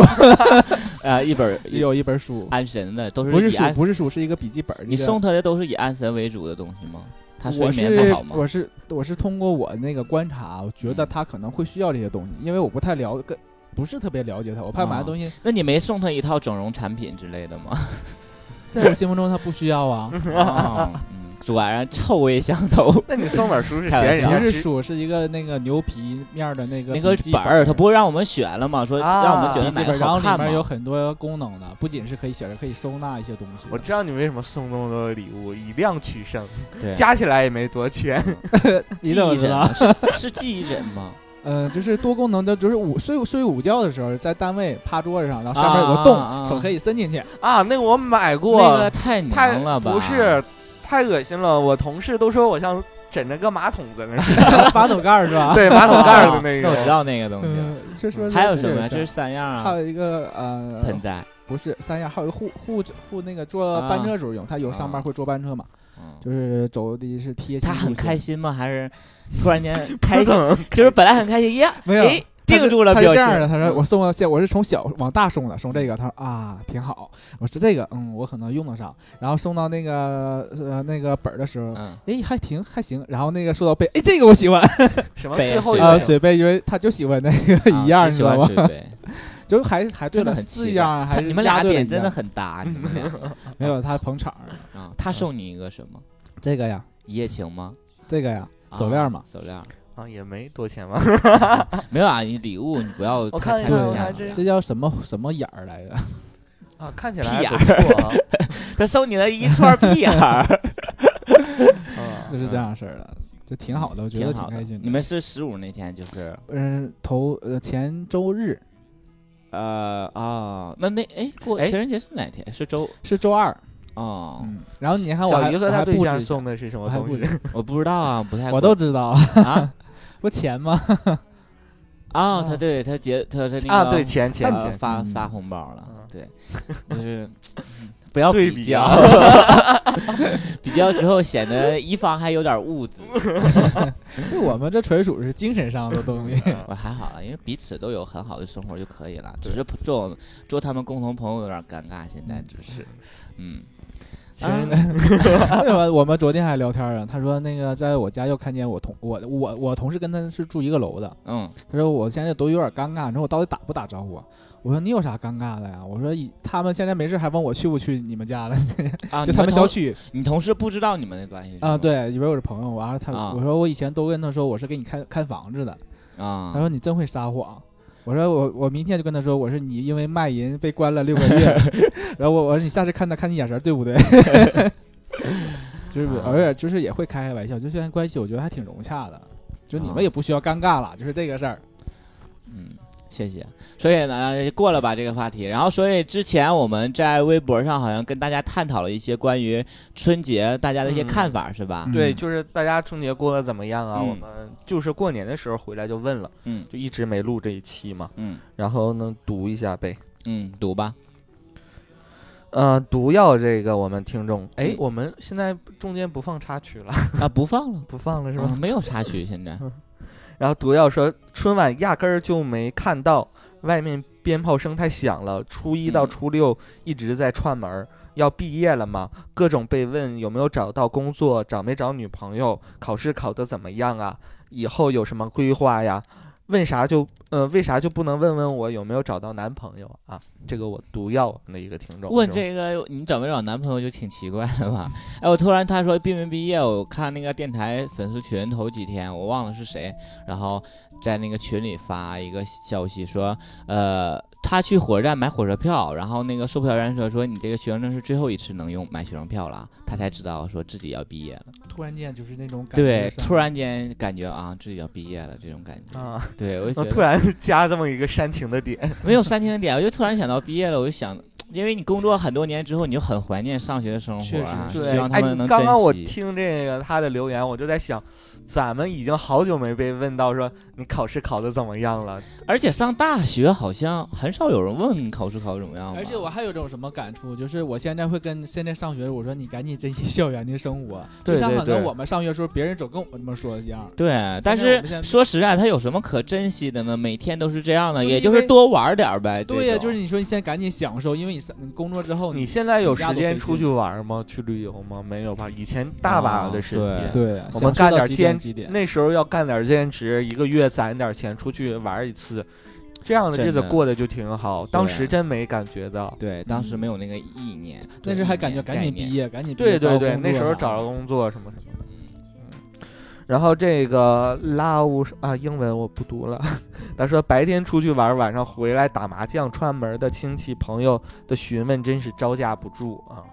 啊，一本也有一本书，安神的，都是不是书不是书，是一个笔记本。你送他的都是以安神为主的东西吗？他睡我眠不是好吗？我是我是通过我那个观察，我觉得嗯他可能会需要这些东西，因为我不太了跟不是特别了解他，我怕买的哦东西那你没送他一套整容产品之类的吗？<laughs> 在我心目中他不需要啊。<laughs> 煮完然臭味相投。<laughs> 那你送本书是开玩笑嫌人家只不是书，是一个那个牛皮面的那个那个本儿，他不会让我们选了吗？说啊让我们觉得哪个笔记本，然后里？面有很多功能的，不仅是可以写着，可以收纳一些东西。我知道你为什么送那么多礼物，以量取胜，<laughs> 对，加起来也没多钱。<laughs> 你记忆枕怎么知道？是是记忆枕吗？嗯，就是多功能的，就是午睡睡午觉的时候，在单位趴桌子上，然后下面有个洞，手可以伸进去。啊，那个我买过，那个太太娘了吧？不是，太恶心了。我同事都说我像枕着个马桶在那是，<laughs> 马桶盖儿是吧？<laughs> 对马桶盖儿的那那我知个。道那个东西。嗯，就说还有什么呀？这是三样啊，还有一个呃，盆栽。不是三样，还有一个护护护那个坐啊班车时候用，他有上班啊会坐班车嘛，嗯，就是走的是贴心。他很开，心吗？还是突然间 <laughs> 开心？就是本来很开心呀，没有诶定住了他是表这样的，他说我送了现我是从小往大送的，送这个，他说啊挺好，我说这个嗯我可能用得上，然后送到那个呃那个本儿的时候。嗯，哎，还挺还行，然后那个收到背，哎，这个我喜欢，<laughs> 什么北最后一个水杯，因为他就喜欢那个一样，啊只喜你知道吗？欢水杯，<laughs> 就还还对的了四样，还你们俩点真的很搭，你们俩 <laughs> 没有他捧场儿，啊。他送你一个什么？这个呀，一夜情吗？这个呀，啊手链嘛，手链。啊也没多钱吧？<laughs> 没有啊，你礼物你不要我太太看一看我还价格这这叫什么什么眼儿来着？<laughs> 啊，看起来还不眼儿错啊。他送你了一串屁眼儿，<laughs> 啊就是这样式儿的，就挺好的，我觉得挺开心的。你们是十五那天就是嗯，头呃前周日呃啊，那那哎过哎情人节是哪天？是周是周二，哦，嗯，然后你看我小姨和他对象送的是什么东西？我不知道啊，不太我都知道，啊不钱吗？啊，他对他结他他那个啊，对，钱钱呃钱，嗯。发发红包了嗯，对，<laughs> 就是嗯不要对比比较，<laughs> 比较之后显得一方还有点物质。<laughs> 就我们这纯属是精神上的东西。我还好了，因为彼此都有很好的生活就可以了，只是做做他们共同朋友有点尴尬，现在只是，嗯，情人为什么我们昨天还聊天啊？他说那个在我家又看见我同我我我同事跟他是住一个楼的，嗯，他说我现在都有点尴尬，你说我到底打不打招呼啊？我说你有啥尴尬的呀？我说以他们现在没事还问我去不去你们家了，<laughs> 啊，就他们小区你同事不知道你们的关系啊，对，以为我是朋友，完了他、啊我说我以前都跟他说我是给你看看房子的，啊，他说你真会撒谎。我说我我明天就跟他说，我说你因为卖淫被关了六个月，<laughs> 然后我我说你下次看他看你眼神对不对？<laughs> 就是啊偶尔就是也会开开玩笑，就现在关系我觉得还挺融洽的，就你啊们也不需要尴尬了，就是这个事儿。嗯，谢谢。所以呢，过了吧这个话题。然后，所以之前我们在微博上好像跟大家探讨了一些关于春节大家的一些嗯看法，是吧？对，嗯就是大家春节过得怎么样啊？嗯我们就是过年的时候回来就问了，嗯就一直没录这一期嘛。嗯然后呢，读一下呗。嗯，读吧。呃，毒药这个我们听众，哎嗯，我们现在中间不放插曲了，啊，不放了，<laughs> 不放了是吧？嗯没有插曲，现在。<laughs> 然后毒药说，春晚压根儿就没看到，外面鞭炮声太响了，初一到嗯初六一直在串门儿。要毕业了嘛？各种被问有没有找到工作，找没找女朋友，考试考得怎么样啊？以后有什么规划呀？问啥就呃，为啥就不能问问我有没有找到男朋友啊？这个我毒药的一个听众问这个你找没找男朋友就挺奇怪的吧？<laughs> 哎，我突然他说毕没毕业，我看那个电台粉丝群头几天我忘了是谁，然后在那个群里发一个消息说，呃，他去火车站买火车票，然后那个售票员说说你这个学生证是最后一次能用买学生票了，他才知道说自己要毕业了。突然间就是那种感对，觉对，突然间感觉啊自己要毕业了这种感觉。啊，对，我 <laughs> 突然加这么一个煽情的点，<laughs> 没有煽情的点，我就突然想到毕业了，我就想，因为你工作很多年之后，你就很怀念上学的生确实活啊，希望他哎，们能刚刚我。听这个他的留言，我就在想，咱们已经好久没被问到说你考试考的怎么样了。而且上大学好像很少有人问你考试考得怎么样。而且我还有种什么感触，就是我现在会跟现在上学，我说你赶紧珍惜校园的生活，就像很多我们上学的时候，别人总跟我们这么说一样。对，但是说实在，他有什么可珍惜的呢？每天都是这样的，也就是多玩点呗。对呀、就是你说你现在赶紧享受，因为你你工作之后，你现在有时间出去玩吗？去旅游吗？没有吧？以前大把的时啊间。对，我们干点兼几点？那时候要干点兼职，一个月攒点钱出去玩一次，这样的日子过得就挺好。当时真没感觉到。对，当时没有那个意念，那时候还感觉赶紧毕。业，赶紧对对对，那时候找着工作什么什么的。然后这个 love 啊，英文我不读了。<laughs> 他说白天出去玩，晚上回来打麻将，串门的亲戚朋友的询问真是招架不住啊。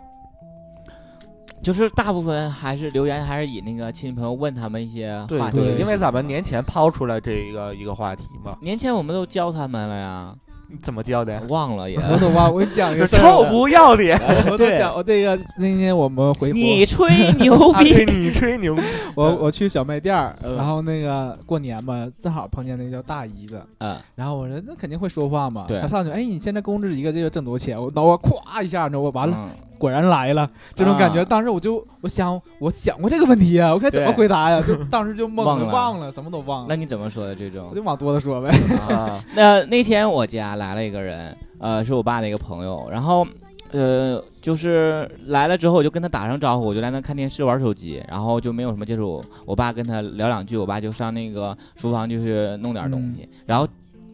就是大部分还是留言，还是以那个亲戚朋友问他们一些话题对因为为咱们年前抛出来这一个一个话题嘛，年前我们都教他们了呀，你怎么教的？忘了也。我都忘，我给你讲一个事儿臭不要脸！<laughs> 我都对讲，我这个那天我们回你吹牛 <laughs> 逼，你吹牛逼，<laughs> 我我去小卖店儿，嗯然后那个过年嘛，正好碰见那个叫大姨的，嗯，然后我说那肯定会说话嘛，对他上去，哎，你现在工资一个这个挣多少钱？我脑瓜咵一下，你知道我完了，嗯果然来了，这种感觉。啊当时我就我想我想过这个问题啊，我该怎么回答呀？就 <laughs> 当时就懵了，忘了什么都忘了，那你怎么说的这种我？就往多了说呗。啊啊，那 <laughs> 那天我家来了一个人，呃，是我爸的一个朋友，然后。呃，就是来了之后，我就跟他打声招呼，我就在那看电视玩手机，然后就没有什么接触。我爸跟他聊两句，我爸就上那个厨房就是弄点东西，然后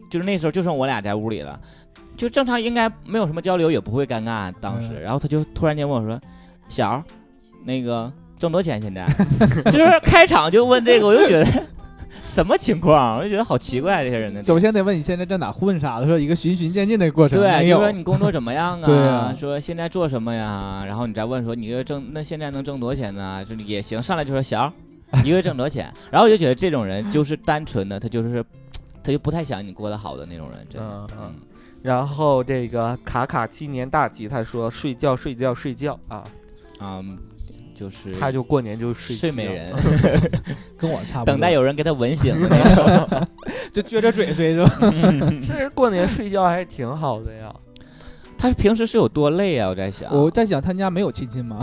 就是那时候就剩我俩在屋里了，就正常应该没有什么交流，也不会尴尬。当时，嗯然后他就突然间问我说：“小儿，那个挣多少钱现在？” <laughs> 就是开场就问这个，我就觉得 <laughs> 什么情况？我就觉得好奇怪，这些人呢首先得问你现在在哪混啥的，说一个循序渐进的过程。对，就说你工作怎么样啊？<laughs> 对啊说现在做什么呀？然后你再问说你一个月挣那现在能挣多少钱呢？就也行，上来就说小，一个月挣多少钱？然后我就觉得这种人就是单纯的，他就是他就不太想你过得好的那种人，真的。嗯，然后这个卡卡纪年大吉，他说睡觉睡觉睡觉啊，嗯，就是他就过年就睡睡美人，<laughs> 跟我差不多。等待有人给他吻醒的那种。就撅着嘴睡是吧？<laughs> 其实过年睡觉还是挺好的呀。他平时是有多累啊？我在想，我在想他家没有亲戚吗？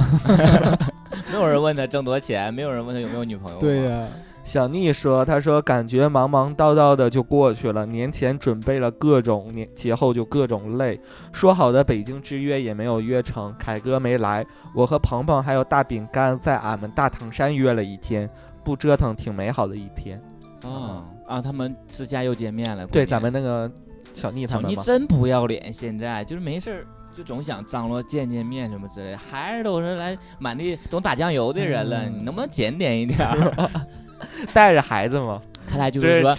<laughs> 没有人问他挣多少钱，没有人问他有没有女朋友。对、呀，小妮说：“他说感觉忙忙叨叨的就过去了，年前准备了各种，年节后就各种累。说好的北京之约也没有约成，凯哥没来，我和鹏鹏还有大饼干在俺们大唐山约了一天，不折腾挺美好的一天。啊啊，他们私下又见面了。对，咱们那个小妮他们嘛，真不要脸，现在就是没事儿就总想张罗见见面什么之类的，孩子都是来满地懂打酱油的人了，嗯你能不能检点一点儿？<laughs> <laughs> 带着孩子嘛，看来就是说，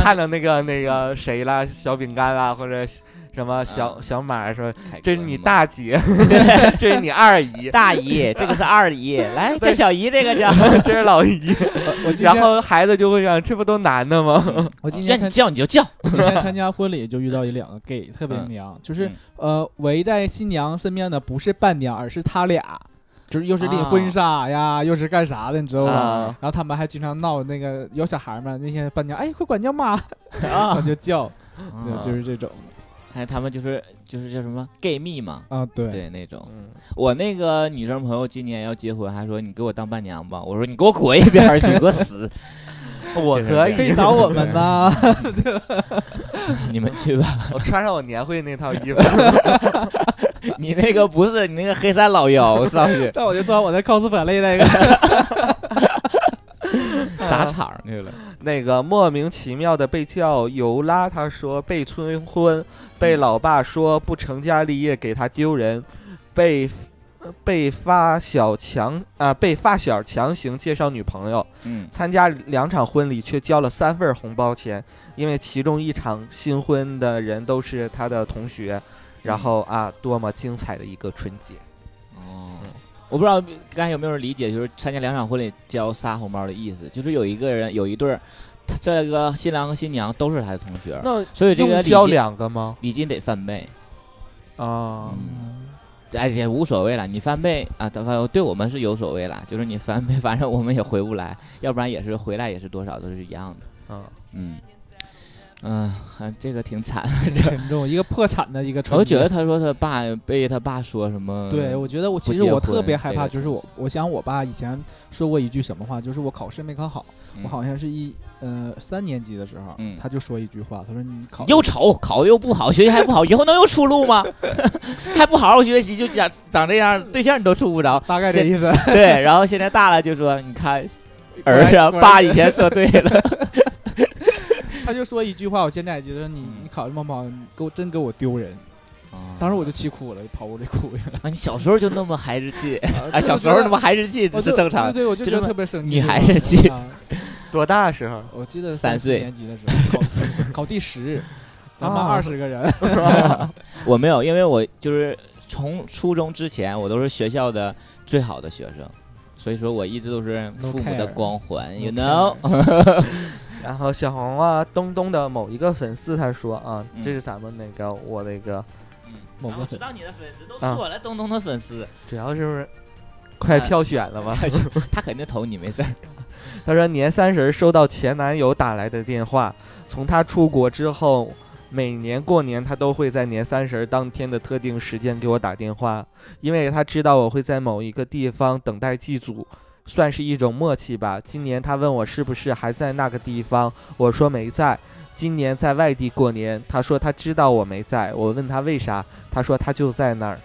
看着那个那个谁啦，小饼干啦，或者什么小、啊小马说，这是你大姐，<laughs> 这是你二姨，<laughs> 大姨，这个是二姨，来对这小姨这个叫，这是老姨。我然后孩子就会想，这不都男的吗？我今天叫你就叫，我今天参加婚礼就遇到一两个 gay，特别嗯娘，就是嗯呃围在新娘身边的不是伴娘，而是他俩，就是又是领啊婚纱呀，又是干啥的，你知道吧？啊然后他们还经常闹那个有小孩嘛，那些伴娘哎快管叫妈，<laughs> 然啊后，就叫，<laughs> 就啊就是这种看他们就是就是叫什么 gay 蜜嘛，啊，对，对那种。嗯，我那个女生朋友今年要结婚，还说你给我当伴娘吧，我说你给我滚一边儿去，<laughs> 给我死，我可可以，可以找我们呐。你们去吧。我穿上我年会那套衣服，<laughs> 你那个不是你那个黑山老妖 <laughs> 上去。但我就穿我的 cosplay 那个，<laughs> 砸场去了。那个莫名其妙的被叫尤拉，他说被催婚，被老爸说不成家立业给他丢人，被被发小强啊、被发小强行介绍女朋友，嗯，参加两场婚礼却交了三份红包钱，因为其中一场新婚的人都是他的同学，然后啊，多么精彩的一个春节。哦，我不知道刚才有没有人理解，就是参加两场婚礼交仨红包的意思，就是有一个人有一对儿，他这个新郎和新娘都是他的同学，那所以这个交金两个吗？礼金得翻倍。啊，嗯哎，也无所谓了，你翻倍啊，反对我们是有所谓了，就是你翻倍，反正我们也回不来，要不然也是回来也是多少都是一样的。嗯，嗯，嗯、还这个挺惨。沉重，一个破产的一个。我就觉得他说他爸被他爸说什么，对，我觉得我其实我特别害怕，就是我，我想我爸以前说过一句什么话，就是我考试没考好，嗯我好像是一呃三年级的时候，嗯他就说一句话，他说你考又丑，考的又不好，学习还不好，以后能有出路吗？<laughs> 还不好好学习，就长长这样，对象你都处不着。大概这意思，对，然后现在大了就说，你看，儿子啊，爸以前说对了。<laughs> 他就就说一句话，我现在觉得你嗯你考虑不好，你给我真给我丢人。啊当时我就气哭了，跑屋里哭去了。啊，你小时候就那么孩子气，啊啊，小时候那么孩子气是正常对，对，我就觉得特别生气。女孩子气啊 <laughs> 多大时候？我记得三岁年级的时候考考第十，<laughs> 咱们啊二十个人。<laughs> 我没有，因为我就是从初中之前，我都是学校的最好的学生，所以说我一直都是父母的光环 No，you know。然后小红啊，东东的某一个粉丝他说啊，嗯这是咱们那个我那个，某个粉我知道你的粉丝都啊说了，东东的粉丝，主要是快啊票选了嘛。<laughs> 他肯定投你没事儿。<laughs> 他说年三十收到前男友打来的电话，从他出国之后，每年过年他都会在年三十当天的特定时间给我打电话，因为他知道我会在某一个地方等待祭祖，算是一种默契吧。今年他问我是不是还在那个地方，我说没在。今年在外地过年，他说他知道我没在，我问他为啥，他说他就在那儿。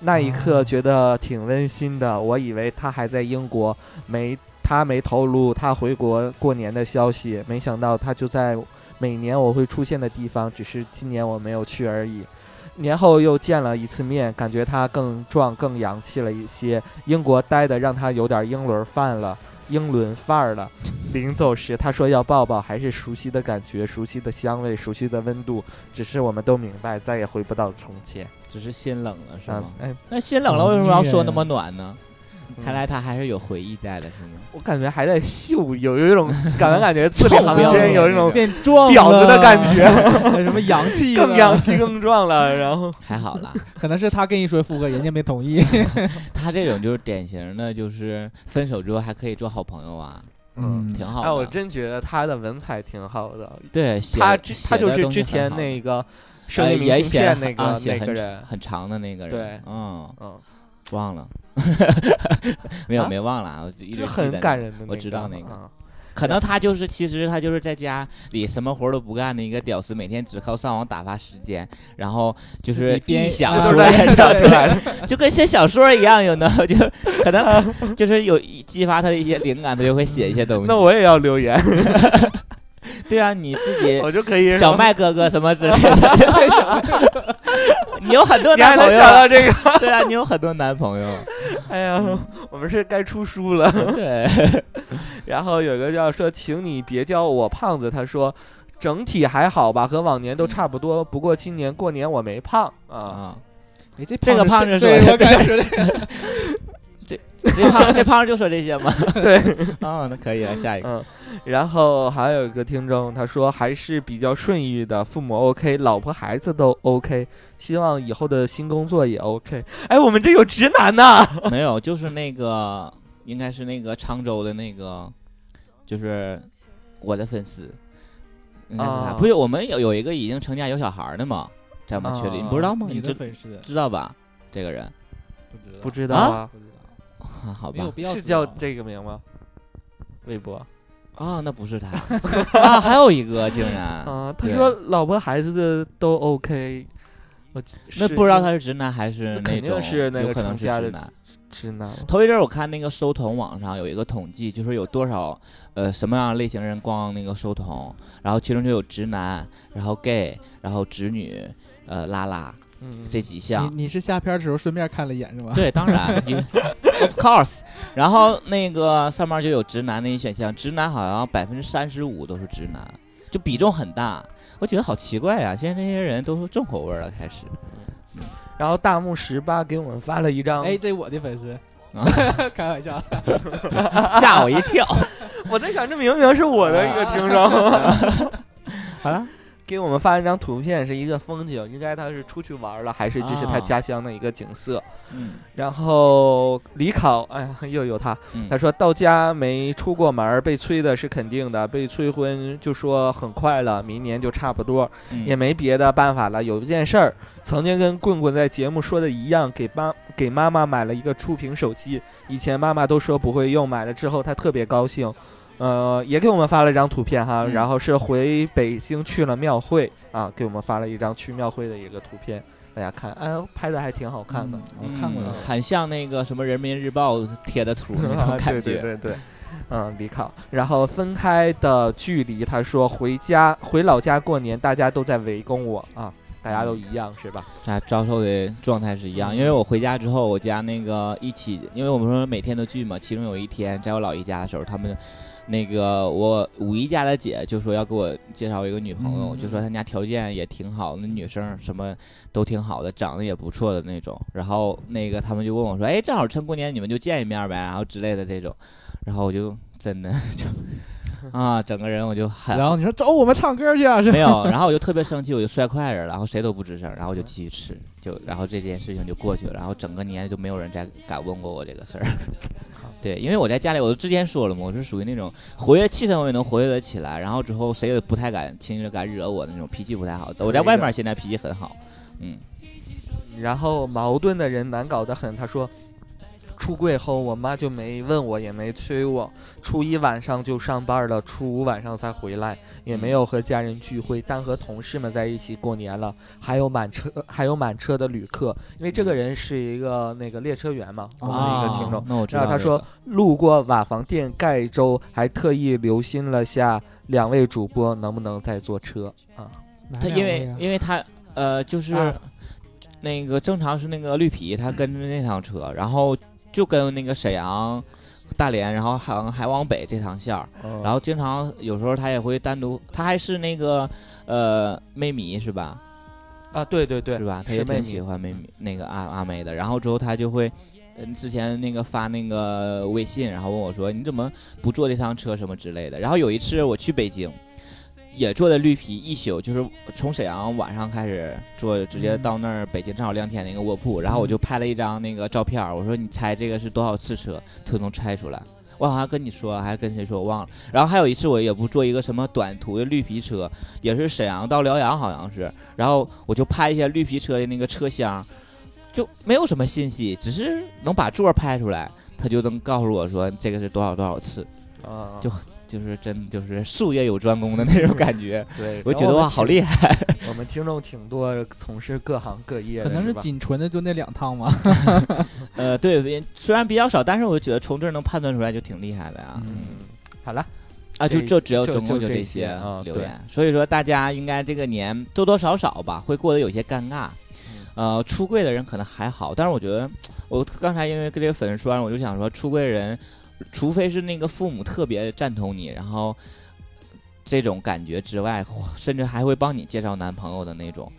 那一刻觉得挺温馨的，我以为他还在英国，没他没透露他回国过年的消息，没想到他就在每年我会出现的地方，只是今年我没有去而已。年后又见了一次面，感觉他更壮、更洋气了一些。英国待的让他有点英伦范了，英伦范儿了。<laughs> 临走时他说要抱抱，还是熟悉的感觉、熟悉的香味、熟悉的温度，只是我们都明白，再也回不到从前。只是心冷了是啊吗？，哎，那心冷了为什么要说那么暖呢？嗯看来他还是有回忆在的，是吗？我感觉还在秀，有有一种 <laughs> 感觉，感觉字里行臭间有一种变壮婊子的感觉，<laughs> 什么洋气更洋气、更壮了。然后，<laughs> 还好啦，可能是他跟你说复合，人家没同意。他这种就是典型的，就是分手之后还可以做好朋友啊，嗯。挺好的。哎，我真觉得他的文采挺好的。对，写他他就是之前那个呃声音明信也写片那个啊写很那个人，很长的那个人，对。嗯，嗯，忘了，<laughs> 没有啊没忘了啊，我一直很记得那个感人的那个。我知道那个啊可能他就是，其实他就是在家里什么活都不干的一个屌丝，每天只靠上网打发时间，然后就是自己编臆想出来想出来的。就跟写小说一样，有呢，就可能 <laughs> 就是有激发他的一些灵感，他就会写一些东西。那我也要留言，<laughs> 对啊，你自己 <laughs> 我就可以小麦哥哥什么之类的，<laughs> 你有很多男朋友到这个？对啊，你有很多男朋友，哎呀，我们是该出书了。对，然后有一个叫说，请你别叫我胖子。他说，整体还好吧，和往年都差不多。不过今年过年我没胖啊。啊，哎，这这个胖子说的子对我刚才说的，<laughs> 这胖这胖就说这些吗？对，啊，那可以了，下一个，嗯，然后还有一个听众，他说还是比较顺意的，父母 OK，老婆孩子都 OK，希望以后的新工作也 OK。哎，我们这有直男呢！没有，就是那个应该是那个沧州的那个，就是我的粉丝，应该是他。啊不是我们有有一个已经成家有小孩的嘛，在我们群里，啊你不知道吗？你的粉丝知道吧？这个人，不知道不知道啊 <laughs> 好吧，是叫这个名吗？微博啊，那不是他 <laughs> 啊，还有一个竟然，<laughs> 啊，他说老婆孩子的都 OK，我那不知道他是直男还是那肯定种，是那个有可能是成家的直男。直男。头一阵儿我看那个收童网上有一个统计，就是有多少呃什么样类型人逛那个收童，然后其中就有直男，然后 gay，然后直女，呃拉拉嗯，这几项。你你是下片的时候顺便看了一眼是吧？对，当然 <laughs> 你，of course。然后那个上面就有直男那一选项，直男好像百分之三十五都是直男，就比重很大。我觉得好奇怪啊，现在这些人都是重口味了，开始。然后大木十八给我们发了一张，哎，这我的粉丝，啊 <laughs> 开玩笑，<laughs> 吓我一跳。我在想这明明是我的一个听众，好了，给我们发了一张图片，是一个风景，应该他是出去玩了，还是这是他啊家乡的一个景色。嗯然后李考，哎呀，又有他，嗯他说到家没出过门儿，被催的是肯定的，被催婚就说很快了，明年就差不多，嗯也没别的办法了。有一件事儿，曾经跟棍棍在节目说的一样，给妈给妈妈买了一个触屏手机，以前妈妈都说不会用，买了之后她特别高兴。呃，也给我们发了一张图片哈，嗯然后是回北京去了庙会啊，给我们发了一张去庙会的一个图片，大家看，哎，拍的还挺好看的。嗯我看过嗯了。很像那个什么人民日报贴的图那种 <laughs> 啊感对对觉。对对。嗯，离考，然后分开的距离，他说回家回老家过年，大家都在围攻我啊，大家都一样是吧？大家遭受的状态是一样，因为我回家之后，我家那个一起，因为我们说每天都聚嘛，其中有一天在我姥爷家的时候，他们那个我五姨家的姐就说要给我介绍一个女朋友，嗯就说她家条件也挺好，那女生什么都挺好的，长得也不错的那种。然后那个他们就问我说，哎，正好趁过年你们就见一面呗，然后之类的这种。然后我就真的就 <laughs> 啊，整个人我就很然后你说走，我们唱歌去啊，是？没有，然后我就特别生气，我就摔筷子，然后谁都不吱声，然后我就继续吃，就然后这件事情就过去了，然后整个年就没有人再敢问过我这个事儿。对，因为我在家里，我都之前说了嘛，我是属于那种活跃气氛我也能活跃得起来，然后之后谁也不太敢轻易的敢惹我的那种脾气不太好。我在外面现在脾气很好，嗯，然后矛盾的人难搞得很。他说，出柜后我妈就没问我，也没催我。初一晚上就上班了，初五晚上才回来，也没有和家人聚会，但和同事们在一起过年了。还有满车，还有满车的旅客，因为这个人是一个那个列车员嘛，我们的一个听众啊。那我知道他说，路过瓦房店盖州，还特意留心了下两位主播能不能再坐车啊？他因为因为他呃就是、啊那个正常是那个绿皮，他跟着那趟车，然后就跟那个沈阳、大连，然后好像还往北这趟线儿，然然后经常有时候他也会单独，他还是那个呃妹迷是吧？啊，对对对，是吧？他是妹迷也挺喜欢妹迷那个阿阿妹的，然后之后他就会。嗯，之前那个发那个微信，然后问我说你怎么不坐这趟车什么之类的。然后有一次我去北京，也坐的绿皮一宿，就是从沈阳晚上开始坐，直接到那儿北京正好两天那个卧铺。然后我就拍了一张那个照片，我说你猜这个是多少次车，他能猜出来。我好像跟你说，还跟谁说，我忘了。然后还有一次，我也不坐一个什么短途的绿皮车，也是沈阳到辽阳，好像是。然后我就拍一些绿皮车的那个车厢，就没有什么信息，只是能把座拍出来，他就能告诉我说这个是多少多少次，就就是真就是术业有专攻的那种感觉。对，我觉得哇，好厉害！我们听众挺多，从事各行各业的，可能是仅存的就那两趟嘛。<laughs> 呃，对，虽然比较少，但是我觉得从这儿能判断出来就挺厉害的呀。嗯，好了，啊，就这就只有就总共就这些些啊对留言，所以说大家应该这个年多多少少吧，会过得有些尴尬。呃，出柜的人可能还好，但是我觉得，我刚才因为跟这个粉丝说完，我就想说，出柜人，除非是那个父母特别赞同你，然后这种感觉之外，甚至还会帮你介绍男朋友的那种。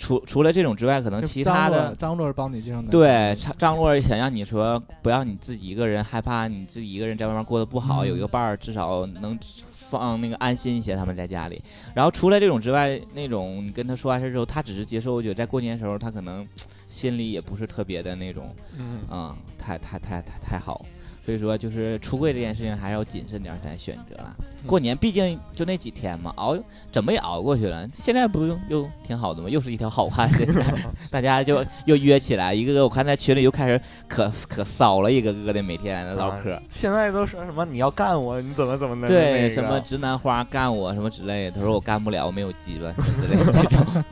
除除了这种之外，可能其他的张罗张罗帮你介绍男对，张张罗想让你说不要你自己一个人害怕你自己一个人在外面过得不好，嗯有一个伴儿至少能放那个安心一些。他们在家里，然后除了这种之外，那种你跟他说完事之后，他只是接受，我觉得在过年的时候，他可能心里也不是特别的那种，嗯嗯，太太太太太好。所以说，就是出柜这件事情还是要谨慎点儿再选择了。过年毕竟就那几天嘛，熬怎么也熬过去了。现在不用又挺好的吗？又是一条好汉，<laughs> 现 <laughs> 在大家就 <laughs> 又约起来，一个个我看在群里又开始可可骚了，一个个的每天唠嗑。啊现在都说什么你要干我，你怎么怎么的、对，那个什么直男花干我什么之类的，他说我干不了，我没有鸡巴之类的那种。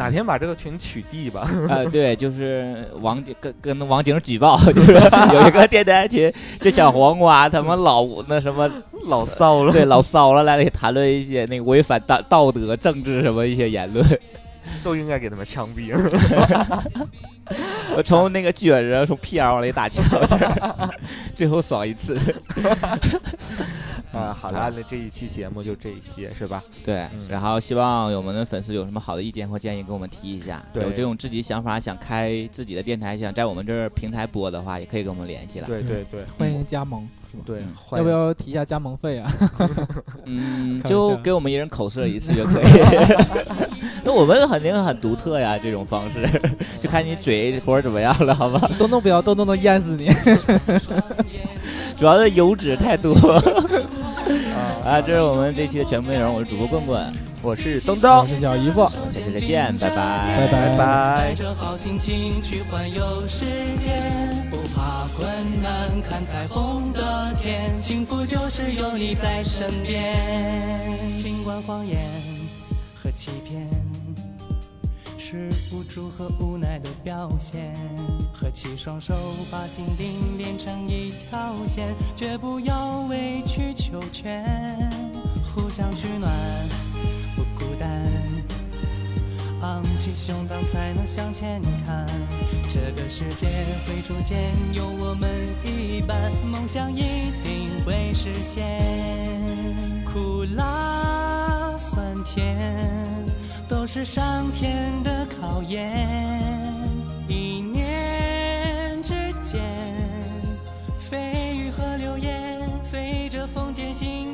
哪天把这个群取缔吧？<laughs> 呃，对，就是王警跟跟王警举报，<laughs> 就是有一个电台群，这小黄瓜他们老那什么 <laughs> 老骚了，对老骚了，来里谈论一些那个违反道道德、政治什么一些言论。都应该给他们枪毙。<laughs> 我从那个撅着从屁眼往里打枪，<laughs> 最后爽一次。<laughs> 啊，好啦，那这一期节目就这一些，是吧？对嗯，然后希望我们的粉丝有什么好的意见或建议，跟我们提一下。对有这种自己想法，想开自己的电台，想在我们这儿平台播的话，也可以跟我们联系了。对对对欢迎加盟，对嗯，要不要提一下加盟费啊？<laughs> <laughs> 嗯，就给我们一人口试一次就可以。<laughs> 那我们肯定很独特呀，这种方式，就看你嘴活儿怎么样了，好吧？动动不要，动动能淹死你。主要是油脂太多。啊！啊，这是我们这期的全部内容，我是主播棍棍，我是东东我，是小姨夫，我们下期再见，拜拜，拜拜拜带。着好心情去环游世界，不怕困难，看彩虹的天，幸福就是有你在身边。尽管谎言和欺骗，是无助和无奈的表现。合起双手，把心灵连成一条线，绝不要委曲求全，互相取暖，不孤单。昂起胸膛才能向前看，这个世界会逐渐有我们一半，梦想一定会实现。苦辣酸甜，都是上天的考验。一念之间，蜚语和流言随着风渐行